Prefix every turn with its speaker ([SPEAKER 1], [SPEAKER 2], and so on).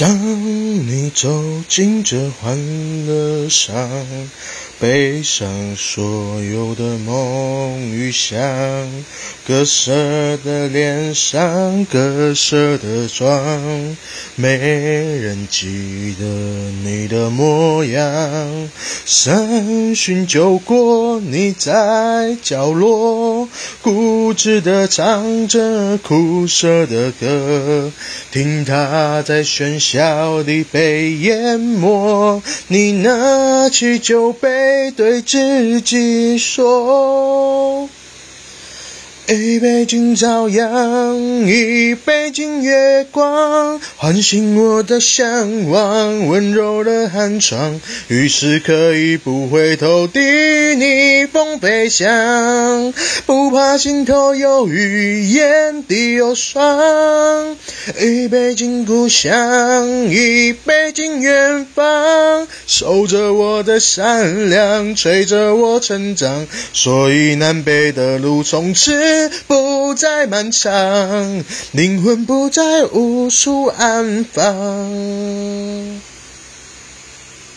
[SPEAKER 1] 当你走进这欢乐场，背上所有的梦与想，割舍的脸上，割舍的妆，没人记得你的模样。三巡酒过，你在角落，固执的唱着苦涩的歌，听他在喧嚣里被淹没。你拿起酒杯，对自己说。一杯敬朝阳，一杯敬月光，唤醒我的向往，温柔的寒窗。于是可以不回头地逆风飞翔，不怕心头有雨，眼底有霜。一杯敬故乡，一杯敬远方，守着我的善良，催着我成长。所以南北的路从此。不再漫长，灵魂不再无处安放。